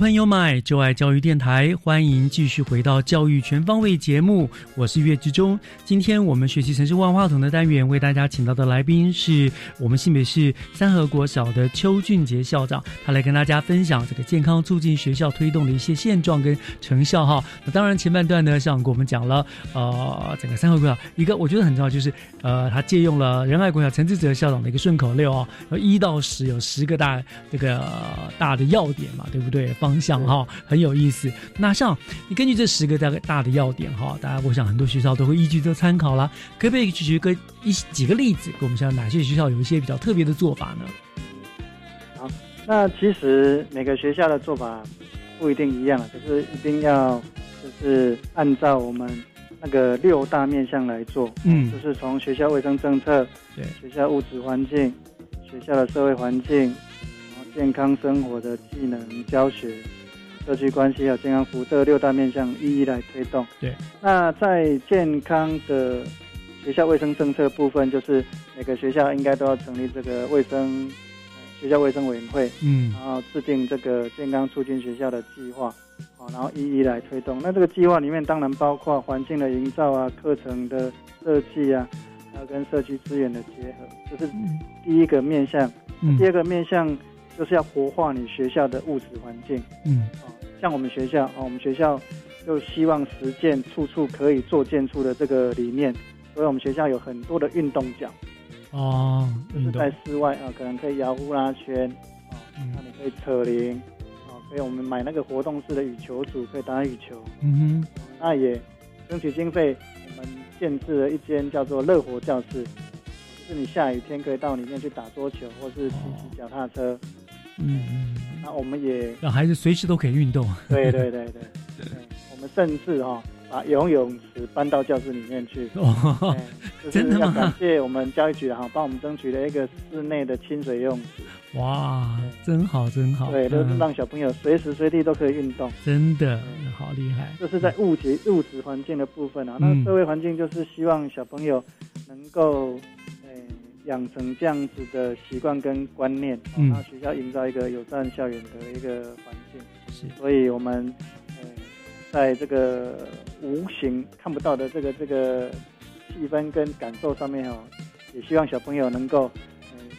S1: Open Your Mind，就爱教育电台，欢迎继续回到教育全方位节目，我是岳志忠。今天我们学习城市万花筒的单元，为大家请到的来宾是我们新北市三河国小的邱俊杰校长，他来跟大家分享这个健康促进学校推动的一些现状跟成效哈。那当然前半段呢，校长给我们讲了，呃，整个三河国小一个我觉得很重要，就是呃，他借用了仁爱国小陈志哲校长的一个顺口溜啊，一到十有十个大这个大的要点嘛，对不对？方向哈很有意思。那像你根据这十个大概大的要点哈，大家我想很多学校都会依据这参考啦。可不可以举个一几个例子，给我们像哪些学校有一些比较特别的做法呢？
S16: 好，那其实每个学校的做法不一定一样，可是一定要就是按照我们那个六大面向来做。嗯，就是从学校卫生政策、
S1: 对
S16: 学校物质环境、学校的社会环境。健康生活的技能教学、社区关系还有健康服务这六大面向一一来推动。
S1: 对，
S16: 那在健康的学校卫生政策部分，就是每个学校应该都要成立这个卫生学校卫生委员会，
S1: 嗯，
S16: 然后制定这个健康促进学校的计划，好，然后一一来推动。那这个计划里面当然包括环境的营造啊、课程的设计啊，还有跟社区资源的结合，这是第一个面向。第二个面向。就是要活化你学校的物质环境，
S1: 嗯，
S16: 啊，像我们学校啊，我们学校就希望实践处处可以做建筑的这个理念，所以我们学校有很多的运动角，
S1: 哦，
S16: 就是在室外啊，可能可以摇呼啦圈，啊，那你可以扯铃，啊，可以我们买那个活动式的羽球组可以打羽球，
S1: 嗯哼，
S16: 那也争取经费，我们建制了一间叫做乐活教室，就是你下雨天可以到里面去打桌球，或是骑骑脚踏车。
S1: 嗯嗯，
S16: 那我们也
S1: 让孩子随时都可以运动。
S16: 对对对对，我们甚至哈把游泳池搬到教室里面去。
S1: 哦，真的吗？
S16: 感谢我们教育局哈，帮我们争取了一个室内的清水游泳池。
S1: 哇，真好真好。
S16: 对，都是让小朋友随时随地都可以运动。
S1: 真的好厉害。
S16: 这是在物质物质环境的部分啊，那社会环境就是希望小朋友能够。养成这样子的习惯跟观念，然后学校营造一个友善校园的一个环境。
S1: 是，
S16: 所以我们呃，在这个无形看不到的这个这个气氛跟感受上面哦，也希望小朋友能够，嗯，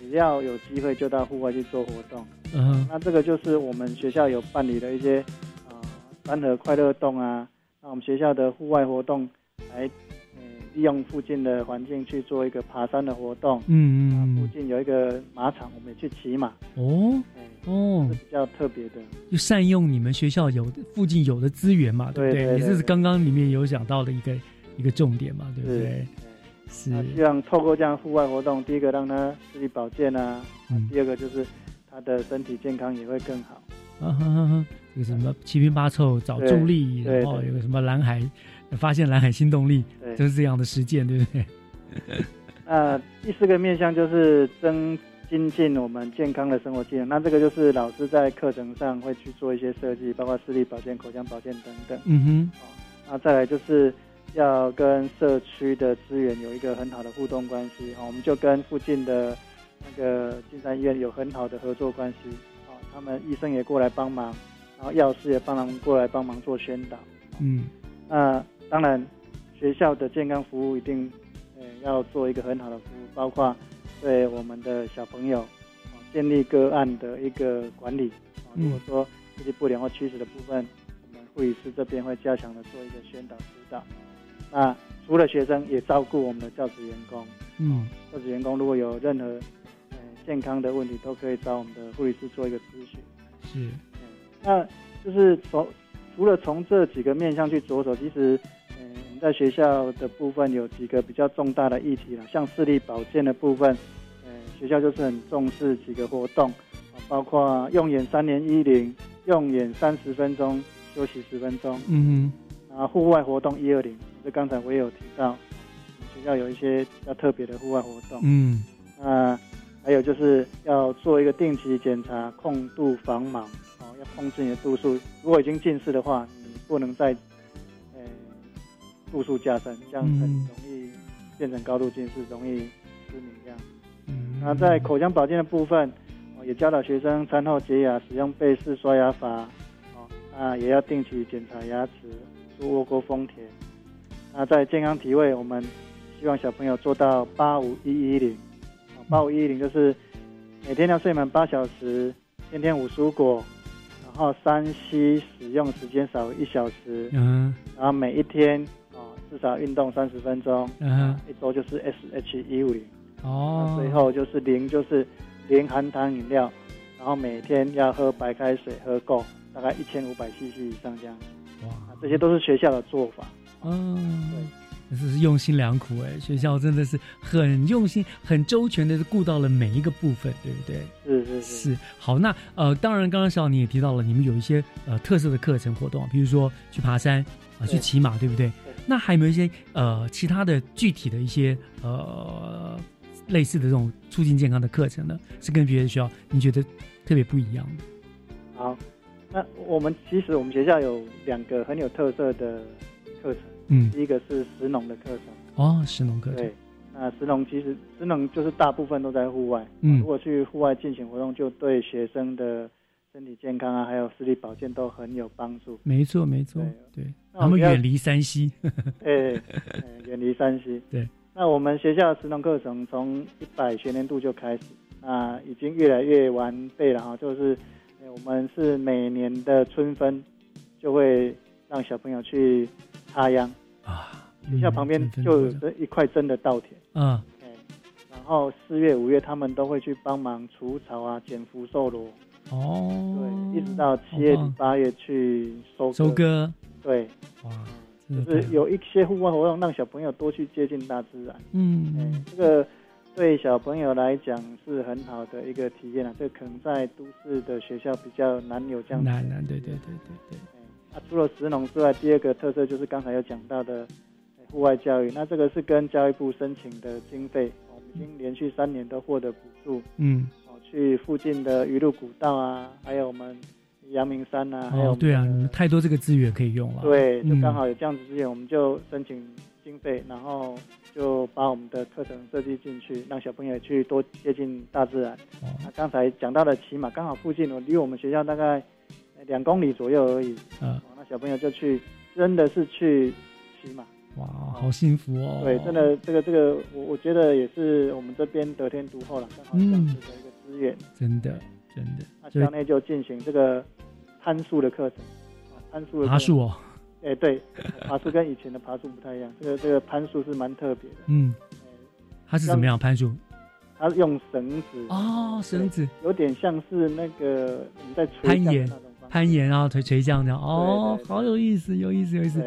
S16: 只要有机会就到户外去做活动。
S1: 嗯，
S16: 那这个就是我们学校有办理的一些啊三河快乐洞啊，那我们学校的户外活动来。利用附近的环境去做一个爬山的活动，
S1: 嗯
S16: 嗯，附近有一个马场，我们也去骑马。
S1: 哦，哦，
S16: 是比较特别的，
S1: 就善用你们学校有附近有的资源嘛，对不对？也是刚刚里面有讲到的一个一个重点嘛，对不对？是。
S16: 希望透过这样户外活动，第一个让他自己保健啊，第二个就是他的身体健康也会更好。
S1: 啊哈哈，这个什么七拼八凑找助力，然后有个什么蓝海。发现蓝海新动力，就是这样的实践，对不对？
S16: 那 第四个面向就是增精进我们健康的生活技能。那这个就是老师在课程上会去做一些设计，包括视力保健、口腔保健等等。
S1: 嗯哼。
S16: 那再来就是要跟社区的资源有一个很好的互动关系。哦，我们就跟附近的那个金山医院有很好的合作关系。哦，他们医生也过来帮忙，然后药师也帮忙过来帮忙做宣导。
S1: 嗯。
S16: 那当然，学校的健康服务一定，呃，要做一个很好的服务，包括对我们的小朋友，建立个案的一个管理。啊，如果说这些不良或趋势的部分，我们护理师这边会加强的做一个宣导指导。那除了学生，也照顾我们的教职员工。
S1: 嗯，
S16: 教职员工如果有任何呃健康的问题，都可以找我们的护理师做一个咨询。
S1: 是，
S16: 那就是从除了从这几个面向去着手，其实。在学校的部分有几个比较重大的议题了，像视力保健的部分，呃，学校就是很重视几个活动，包括用眼三年一零，用眼三十分钟，休息十分钟，
S1: 嗯
S16: 哼，啊，户外活动一二零，这刚才我也有提到，学校有一些比较特别的户外活动，
S1: 嗯，
S16: 啊，还有就是要做一个定期检查，控度防盲，哦，要控制你的度数，如果已经近视的话，你不能再。度数加深，这样很容易变成高度近视，容易失明这样。
S1: 嗯，
S16: 那在口腔保健的部分，也教导学生餐后洁牙，使用贝氏刷牙法，哦，啊，也要定期检查牙齿，做窝沟丰田。那在健康体位，我们希望小朋友做到八五一一零，八五一一零就是每天要睡满八小时，天天五蔬果，然后三 C 使用时间少一小时，
S1: 嗯，
S16: 然后每一天啊至少运动三十分钟，
S1: 嗯，
S16: 一周就是 SH 一五零。
S1: 哦，
S16: 最后就是零，就是零含糖饮料，然后每天要喝白开水，喝够大概一千五百 CC 以上这样。
S1: 哇，
S16: 这些都是学校的做法。
S1: 嗯，对，这是用心良苦哎，学校真的是很用心、很周全的顾到了每一个部分，对不对？
S16: 是是是。
S1: 是好，那呃，当然，刚刚小你也提到了，你们有一些呃特色的课程活动，比如说去爬山啊，去骑马，对不对？那还有没有一些呃其他的具体的一些呃？类似的这种促进健康的课程呢，是跟别的学校你觉得特别不一样的。
S16: 好，那我们其实我们学校有两个很有特色的课程，
S1: 嗯，
S16: 第一个是石农的课程。
S1: 哦，石农课程。
S16: 对，那石农其实石农就是大部分都在户外，
S1: 嗯，
S16: 如果去户外进行活动，就对学生的身体健康啊，还有视力保健都很有帮助。
S1: 没错，没错，对，他们远离山西，
S16: 哎，远离山西，
S1: 对。
S16: 那我们学校的职农课程从一百学年度就开始，啊，已经越来越完备了哈。就是我们是每年的春分就会让小朋友去插秧。
S1: 啊，
S16: 学校旁边就有这一块真的稻田。
S1: 啊。
S16: 然后四月、五月他们都会去帮忙除草啊、捡福寿螺。
S1: 哦，
S16: 对，一直到七月底、八月去收
S1: 收割，
S16: 对，
S1: 哇。
S16: 就是有一些户外活动，让小朋友多去接近大自然。
S1: 嗯，
S16: 这个对小朋友来讲是很好的一个体验啊。这可能在都市的学校比较难有这样。
S1: 难难，对对对对对。
S16: 那除了石农之外，第二个特色就是刚才有讲到的户外教育。那这个是跟教育部申请的经费，我们已经连续三年都获得补助。
S1: 嗯，
S16: 哦，去附近的鱼路古道啊，还有我们。阳明山呐，还有
S1: 对啊，太多这个资源可以用了。
S16: 对，就刚好有这样子资源，我们就申请经费，然后就把我们的课程设计进去，让小朋友去多接近大自然。那刚才讲到的骑马，刚好附近，离我们学校大概两公里左右而已。
S1: 嗯，
S16: 那小朋友就去，真的是去骑马。
S1: 哇，好幸福哦！
S16: 对，真的，这个这个，我我觉得也是我们这边得天独厚了，刚好这样子的一个资源。
S1: 真的，真的。
S16: 那校内就进行这个。攀树的课程，攀树的
S1: 爬树哦，
S16: 哎对，爬树跟以前的爬树不太一样，这个这个攀树是蛮特别的。
S1: 嗯，它是怎么样攀树？
S16: 它用绳子
S1: 哦，绳子
S16: 有点像是那个我们在
S1: 攀岩。攀岩啊，垂垂降这样哦，好有意思，有意思，有意思。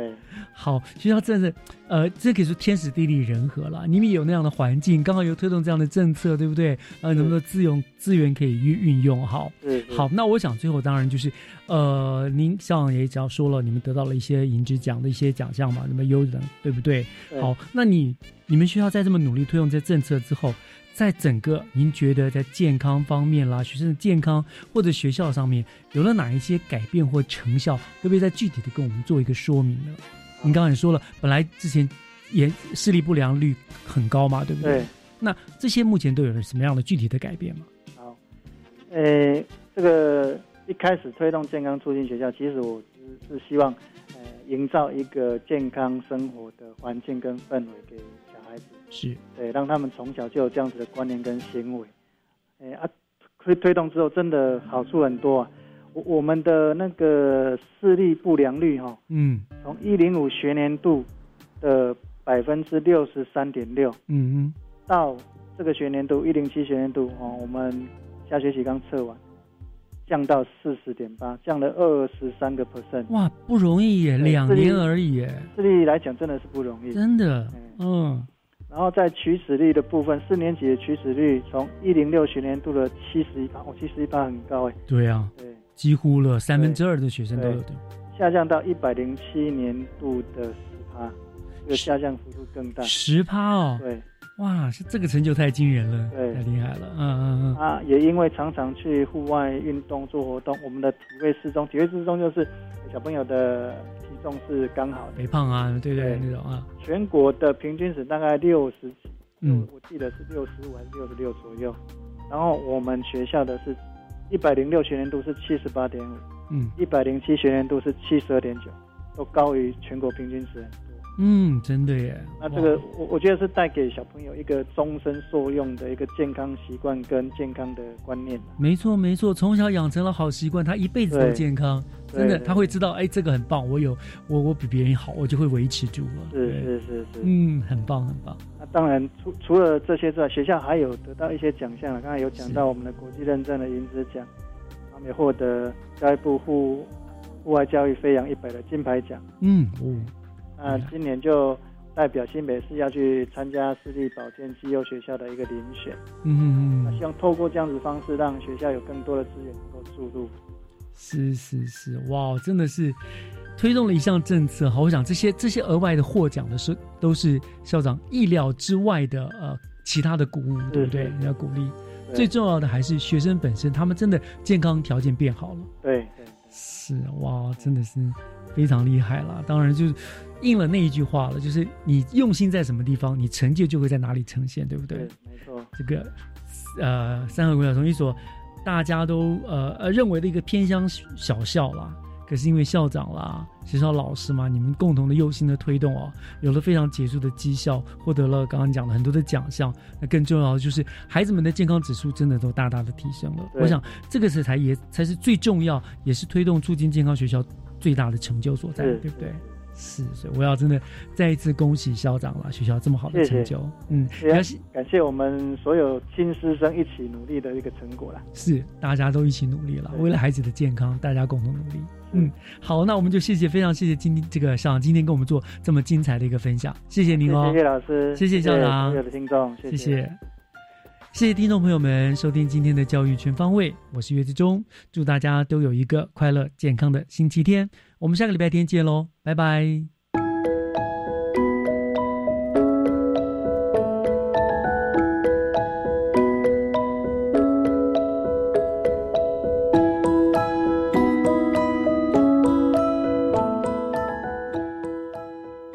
S1: 好，学校真的是，呃，这可以说天时地利人和了。你们有那样的环境，刚好有推动这样的政策，对不对？呃，那么多资源资源可以运运用，好。好，那我想最后当然就是，呃，您像也只要说了，你们得到了一些银质奖的一些奖项嘛，那么优等，对不对？好，那你你们学校在这么努力推动这政策之后。在整个，您觉得在健康方面啦，学生的健康或者学校上面有了哪一些改变或成效？可不可以再具体的跟我们做一个说明呢？您刚刚也说了，本来之前也视力不良率很高嘛，对不对？那这些目前都有了什么样的具体的改变吗？
S16: 好，呃，这个一开始推动健康促进学校，其实我是是希望，呃，营造一个健康生活的环境跟氛围给。
S1: 是
S16: 对，让他们从小就有这样子的观念跟行为，哎啊，推推动之后，真的好处很多啊。我我们的那个视力不良率哈，
S1: 嗯，
S16: 从一零五学年度的百分之六十三点六，
S1: 嗯嗯，
S16: 到这个学年度一零七学年度哦，我们下学期刚测完，降到四十点八，降了二十三个 percent。
S1: 哇，不容易耶，两年而已耶。
S16: 视力来讲真的是不容易，
S1: 真的，嗯。
S16: 然后在取死率的部分，四年级的取死率从一零六学年度的七十一趴，哦，七十一趴很高哎。
S1: 对啊，
S16: 对，
S1: 几乎了三分之二的学生都有的。
S16: 下降到一百零七年度的十趴，这个下降幅度更大。
S1: 十趴哦。
S16: 对。
S1: 哇，是这个成就太惊人了，
S16: 对，
S1: 太厉害了。嗯嗯嗯。
S16: 啊，也因为常常去户外运动做活动，我们的体位适中，体位适中就是小朋友的。重是刚好的，
S1: 肥胖啊，对对那种啊。
S16: 全国的平均值大概六十几，嗯，我记得是六十五还是六十六左右。然后我们学校的是一百零六学年度是七十八点五，
S1: 嗯，
S16: 一百零七学年度是七十二点九，都高于全国平均值。
S1: 嗯，真的耶。
S16: 那这个我我觉得是带给小朋友一个终身受用的一个健康习惯跟健康的观念。
S1: 没错没错，从小养成了好习惯，他一辈子都健康。真的，他会知道，哎，这个很棒，我有我我比别人好，我就会维持住了。
S16: 是是是是，
S1: 嗯，很棒很棒。
S16: 那当然，除除了这些之外，学校还有得到一些奖项了。刚才有讲到我们的国际认证的银质奖，他们也获得教育部户户外教育飞扬一百的金牌奖。
S1: 嗯哦。
S16: 那今年就代表新北市要去参加私立保健绩优学校的一个遴选。
S1: 嗯嗯嗯。
S16: 那希望透过这样子方式，让学校有更多的资源能够注入。
S1: 是是是，哇，真的是推动了一项政策。好，我想这些这些额外的获奖的是都是校长意料之外的呃其他的鼓舞，对不对？要鼓励。最重要的还是学生本身，他们真的健康条件变好了。
S16: 对对，
S1: 是哇，真的是非常厉害了。当然就是应了那一句话了，就是你用心在什么地方，你成就就会在哪里呈现，对不对？
S16: 没错。
S1: 这个呃，三和国小中一所。大家都呃呃认为的一个偏乡小校啦，可是因为校长啦、学校老师嘛，你们共同的用心的推动哦，有了非常杰出的绩效，获得了刚刚讲的很多的奖项。那更重要的就是孩子们的健康指数真的都大大的提升了。我想这个是才也才是最重要，也是推动促进健康学校最大的成就所在，对不对？是，所以我要真的再一次恭喜校长了，学校这么好的成就，嗯，
S16: 感谢感谢我们所有新师生一起努力的一个成果了。
S1: 是，大家都一起努力了，为了孩子的健康，大家共同努力。嗯，好，那我们就谢谢，非常谢谢今天这个校长今天跟我们做这么精彩的一个分享，谢谢您
S16: 哦，谢谢老师，
S1: 谢谢校长，
S16: 所有的听众，谢
S1: 谢，谢谢听众朋友们收听今天的教育全方位，我是岳志忠，祝大家都有一个快乐健康的星期天。我们下个礼拜天见喽，拜拜。